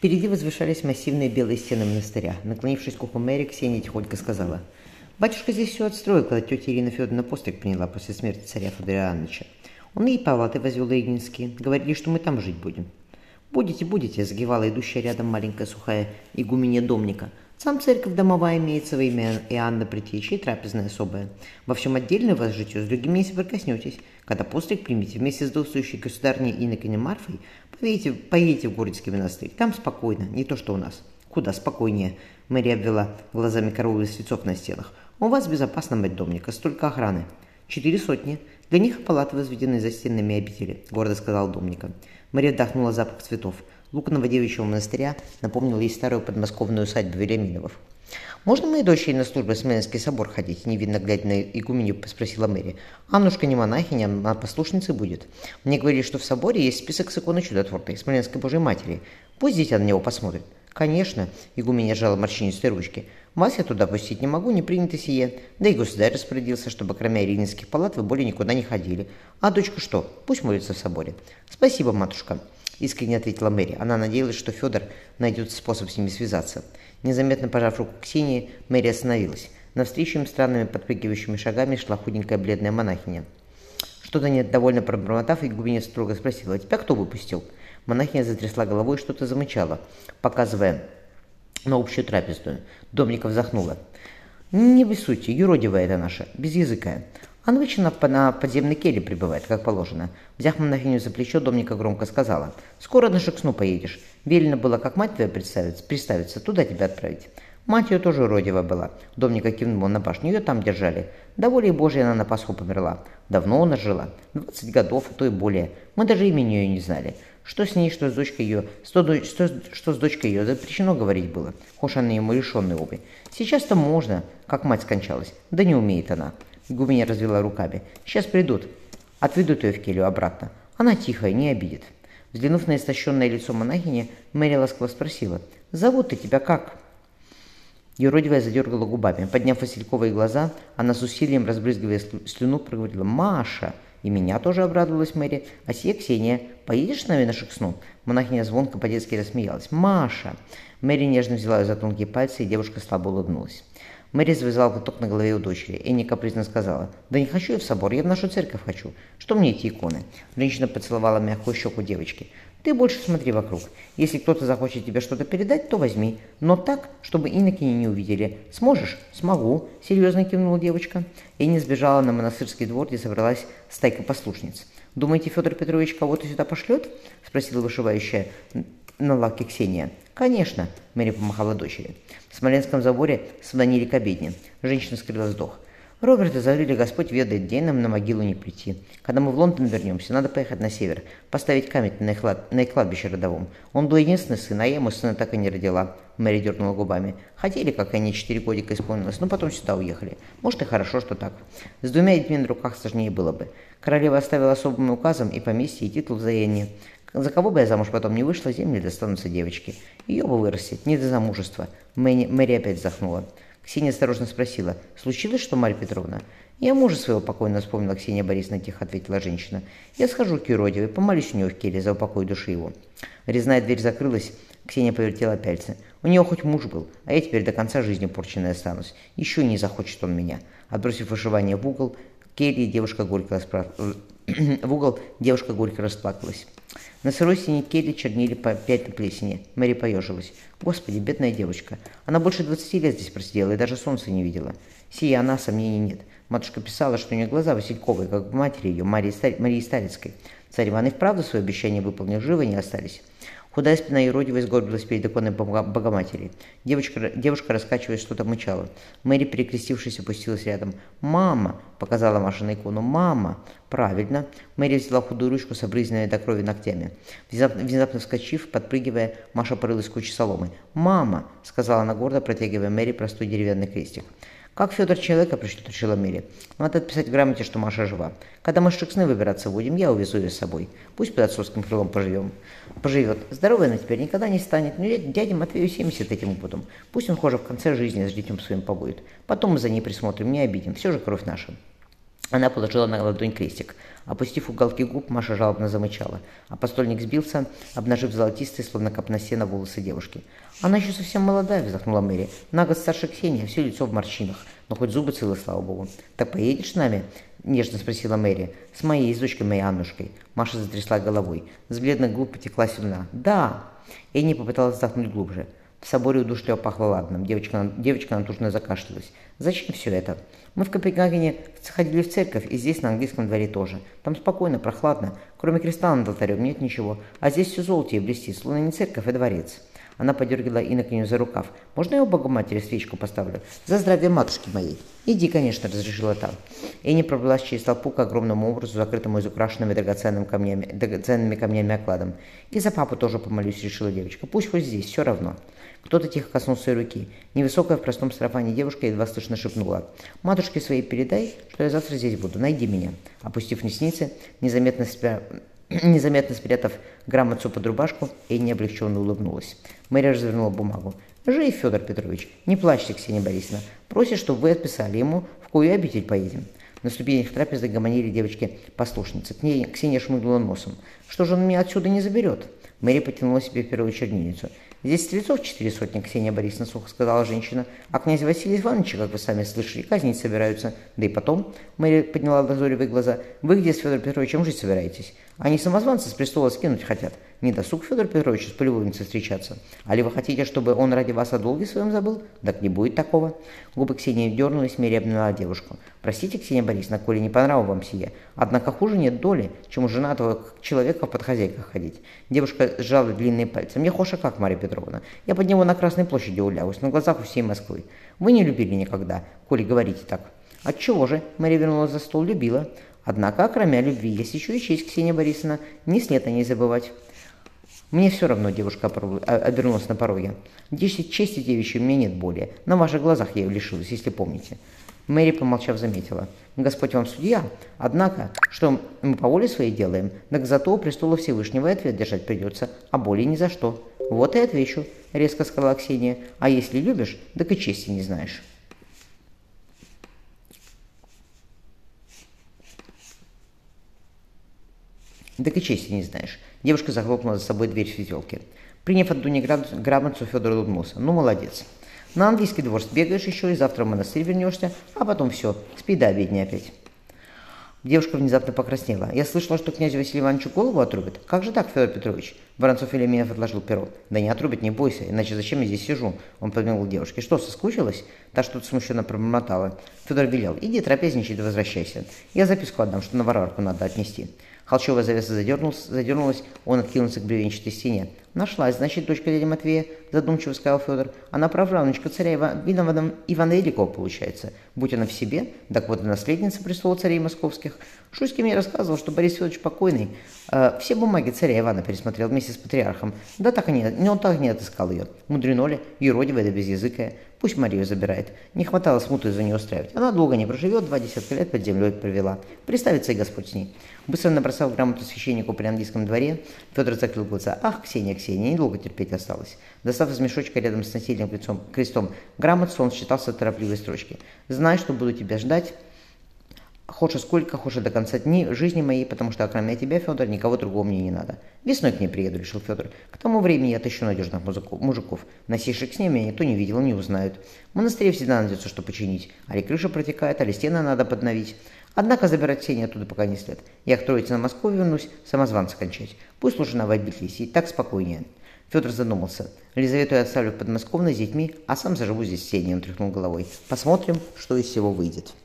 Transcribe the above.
Впереди возвышались массивные белые стены монастыря. Наклонившись к уху Мэри, Ксения тихонько сказала. «Батюшка здесь все отстроил, когда тетя Ирина Федоровна постриг приняла после смерти царя Федора Иоанновича. Он и палаты возвел Ильинские. Говорили, что мы там жить будем». «Будете, будете», — загивала идущая рядом маленькая сухая игуменья домника. «Сам церковь домовая имеется во имя Иоанна Притечи и трапезная особая. Во всем отдельно вас житье, с другими не соприкоснетесь. Когда постриг примите, вместе с достающей государней Инокиней Марфой Поедете, поедете в Городский монастырь. Там спокойно, не то что у нас. Куда спокойнее. Мэри обвела глазами коровы свецов на стенах. У вас безопасно, мать домника, столько охраны. Четыре сотни. Для них палаты возведены за стенами обители, гордо сказал домника. Мэри вдохнула запах цветов. Луковного девичьего монастыря напомнил ей старую подмосковную усадьбу Веляминовых. «Можно моей дочери на службу в Смоленский собор ходить?» – невинно глядя на игуменю спросила Мэри. «Аннушка не монахиня, а послушницей будет. Мне говорили, что в соборе есть список с иконой чудотворной, Смоленской Божьей Матери. Пусть дитя на него посмотрит». «Конечно», – игуменя жала морщинистой ручки. «Вас я туда пустить не могу, не принято сие. Да и государь распорядился, чтобы кроме Иринских палат вы более никуда не ходили. А дочка что? Пусть молится в соборе». «Спасибо, матушка», – искренне ответила Мэри. Она надеялась, что Федор найдет способ с ними связаться. Незаметно пожав руку Ксении, Мэри остановилась. Навстречу им странными подпрыгивающими шагами шла худенькая бледная монахиня. Что-то недовольно пробормотав, Игубинец строго спросила, «А тебя кто выпустил?» Монахиня затрясла головой и что-то замычала, показывая на общую трапезную. Домника вздохнула. «Не бессуйте, юродивая это наша, без языка. Анвычина на подземной келе прибывает, как положено. Взяв монахиню за плечо, Домника громко сказала. «Скоро на Шексну поедешь. Велено было, как мать твоя представиться, представиться туда тебя отправить». Мать ее тоже уродива была. Домника кивнула на башню, ее там держали. До воли Божьей она на Пасху померла. Давно она жила. Двадцать годов, а то и более. Мы даже имени ее не знали. Что с ней, что с дочкой ее, что, что, что с дочкой ее запрещено говорить было. Хошь она ему лишенные обе. Сейчас-то можно, как мать скончалась. Да не умеет она. Гуменя развела руками. «Сейчас придут. Отведут ее в келью обратно. Она тихая, не обидит». Взглянув на истощенное лицо монахини, Мэри ласково спросила. «Зовут ты тебя как?» Юродивая задергала губами. Подняв васильковые глаза, она с усилием, разбрызгивая слюну, проговорила «Маша!» И меня тоже обрадовалась Мэри. «А сия Ксения, поедешь с нами на шексну?» Монахиня звонко по-детски рассмеялась. «Маша!» Мэри нежно взяла ее за тонкие пальцы, и девушка слабо улыбнулась. Мэри завязала платок на голове у дочери. Энни капризно сказала, «Да не хочу я в собор, я в нашу церковь хочу. Что мне эти иконы?» Женщина поцеловала мягкую щеку девочки. «Ты больше смотри вокруг. Если кто-то захочет тебе что-то передать, то возьми. Но так, чтобы инокини не увидели. Сможешь?» «Смогу», — серьезно кивнула девочка. Энни сбежала на монастырский двор, где собралась стайка послушниц. «Думаете, Федор Петрович кого-то сюда пошлет?» — спросила вышивающая на лаке Ксения. «Конечно», — Мэри помахала дочери. В Смоленском заборе своднили к обедне. Женщина скрыла вздох. Роберта заврили, Господь ведает, день нам на могилу не прийти. Когда мы в Лондон вернемся, надо поехать на север, поставить камень на их, на кладбище родовом. Он был единственный сын, а я ему сына так и не родила. Мэри дернула губами. Хотели, как они, четыре годика исполнилось, но потом сюда уехали. Может и хорошо, что так. С двумя детьми на руках сложнее было бы. Королева оставила особым указом и поместье, и титул взаимный. За кого бы я замуж потом не вышла, земли достанутся девочки. Ее бы вырастет, не до замужества. Мэри, Мэри опять вздохнула. Ксения осторожно спросила, случилось что, Марья Петровна? Я мужа своего покойно вспомнила, Ксения Борисовна тихо ответила женщина. Я схожу к Юродивой, помолюсь у него в келе за упокой души его. Резная дверь закрылась, Ксения повертела пальцы. У него хоть муж был, а я теперь до конца жизни порченной останусь. Еще не захочет он меня. Отбросив вышивание в угол, келье девушка горько распра... в угол девушка горько расплакалась. На сырой синей келье чернили по пять на плесени. Мэри поежилась. Господи, бедная девочка. Она больше двадцати лет здесь просидела и даже солнца не видела. Сия она, сомнений нет. Матушка писала, что у нее глаза васильковые, как в матери ее, Марии, Стар... Марии Старицкой. Царь Иван и вправду свое обещание выполнил, живы не остались. Худая спина Еродивой сгорбилась перед иконой Богоматери. Девочка, девушка раскачиваясь, что-то мычала. Мэри, перекрестившись, опустилась рядом. «Мама!» – показала Маша на икону. «Мама!» «Правильно!» Мэри взяла худую ручку с обрызганными до крови ногтями. Внезапно, внезапно вскочив, подпрыгивая, Маша порылась в куче соломы. «Мама!» – сказала она гордо, протягивая Мэри простой деревянный крестик. Как Федор человека пришлет, решила Мэри. Надо отписать в грамоте, что Маша жива. Когда мы с Шексны выбираться будем, я увезу ее с собой. Пусть под отцовским крылом поживем. Поживет. Здоровой она теперь никогда не станет. Но дяде Матвею 70 этим будем. Пусть он хуже в конце жизни с детем своим побудет. Потом мы за ней присмотрим, не обидим. Все же кровь наша. Она положила на ладонь крестик. Опустив уголки губ, Маша жалобно замычала, а постольник сбился, обнажив золотистые, словно копна сена, волосы девушки. «Она еще совсем молодая», — вздохнула Мэри. «На год старше Ксения, все лицо в морщинах, но хоть зубы целы, слава богу». «Так поедешь с нами?» — нежно спросила Мэри. «С моей, с дочкой моей Аннушкой». Маша затрясла головой. С бледных губ потекла слюна. «Да!» Энни попыталась вздохнуть глубже. В соборе удушливо пахло ладным. Девочка, девочка натужно закашлялась. «Зачем все это?» «Мы в Копенгагене ходили в церковь, и здесь, на английском дворе тоже. Там спокойно, прохладно. Кроме креста над алтарем нет ничего. А здесь все золото и блестит, словно не церковь, а дворец». Она подергала инокиню за рукав. «Можно я у Богоматери свечку поставлю? За здравие матушки моей!» «Иди, конечно», — разрешила та. Энни пробралась через толпу к огромному образу, закрытому из украшенными драгоценными камнями, драгоценными камнями окладом. «И за папу тоже помолюсь», — решила девочка. «Пусть хоть здесь, все равно». Кто-то тихо коснулся ее руки. Невысокая в простом сарафане девушка едва слышно шепнула. «Матушке своей передай, что я завтра здесь буду. Найди меня». Опустив ресницы, незаметно, спря... незаметно спрятав грамотцу под рубашку, Энни облегченно улыбнулась. Мэри развернула бумагу. «Жив, Федор Петрович. Не плачьте, Ксения Борисовна. Просит, чтобы вы отписали ему, в кою обитель поедем». На ступенях трапезы гомонили девочки-послушницы. К ней Ксения шмыгнула носом. «Что же он меня отсюда не заберет?» Мэри потянула себе первую чернильницу. «Здесь стрельцов четыре сотни, Ксения Борисовна сухо сказала женщина. А князь Василий Иванович, как вы сами слышали, казнить собираются. Да и потом...» Мэри подняла лазоревые глаза. «Вы где с Федором Петровичем жить собираетесь? Они самозванцы с престола скинуть хотят. Не досуг Федор Петрович с полюбовницей встречаться. А ли вы хотите, чтобы он ради вас о долге своем забыл? Так не будет такого». Губы Ксении дернулись, Мэри обняла девушку. «Простите, Ксения Борисовна, коли не по нраву вам сие. Однако хуже нет доли, чем у женатого человека под хозяйках ходить». Девушка сжала длинные пальцы. «Мне хоша как, Марья Петровна. Я под него на Красной площади улявусь, на глазах у всей Москвы. Вы не любили никогда, коли говорите так». «Отчего же?» — Мария вернулась за стол. «Любила. Однако, кроме любви, есть еще и честь, Ксения Борисовна. Ни след о ней забывать». «Мне все равно», — девушка обернулась на пороге. «Десять чести девичьей у меня нет более. На ваших глазах я ее лишилась, если помните». Мэри, помолчав, заметила. «Господь вам судья. Однако, что мы по воле своей делаем, так зато у престола Всевышнего и ответ держать придется, а более ни за что». «Вот и отвечу», — резко сказала Ксения. «А если любишь, так и чести не знаешь». Так и чести не знаешь. Девушка захлопнула за собой дверь светелки. Приняв от Дуни грамотцу, Федор улыбнулся. Ну, молодец. На английский двор сбегаешь еще и завтра в монастырь вернешься, а потом все, спи до обедни опять. Девушка внезапно покраснела. «Я слышала, что князю Василию Ивановичу голову отрубят. Как же так, Федор Петрович?» Воронцов Елеменов отложил перо. «Да не отрубят, не бойся, иначе зачем я здесь сижу?» Он подмигнул девушке. «Что, соскучилась?» Та что-то смущенно пробормотала. Федор велел. «Иди трапезничай да возвращайся. Я записку отдам, что на Варварку надо отнести». Холчевая завеса задернулась, задернулась, он откинулся к бревенчатой стене. «Нашлась, значит, дочка дяди Матвея», – задумчиво сказал Федор. «Она правнучка царя Ива... Ивана, Ивана Великого, получается. Будь она в себе, так вот и наследница престола царей московских. Шуйский мне рассказывал, что Борис Федорович покойный э, все бумаги царя Ивана пересмотрел вместе с патриархом. Да так и не, он так не отыскал ее. Мудрено ли, юродивая да безязыкая. Пусть Марию забирает. Не хватало смуты из-за нее устраивать. Она долго не проживет, два десятка лет под землей провела. Представится и Господь с ней. Быстро набросав грамоту священнику при английском дворе, Федор закрыл глаза. Ах, Ксения, Ксения, недолго терпеть осталось. Достав из мешочка рядом с носильным лицом, крестом грамоту, он считался торопливой строчки. «Знай, что буду тебя ждать, Хочешь сколько, хочешь до конца дней жизни моей, потому что кроме тебя, Федор, никого другого мне не надо. Весной к ней приеду, решил Федор. К тому времени я отыщу надежных мужиков. Носивших с ними никто не видел, не узнают. В монастыре всегда найдется, что починить. Али крыша протекает, али стены надо подновить. Однако забирать сени оттуда пока не след. Я к троице на Москву вернусь, самозванца кончать. Пусть лучше на обитель сидит, так спокойнее. Федор задумался. Лизавету я оставлю в подмосковной с детьми, а сам заживу здесь в он тряхнул головой. Посмотрим, что из всего выйдет.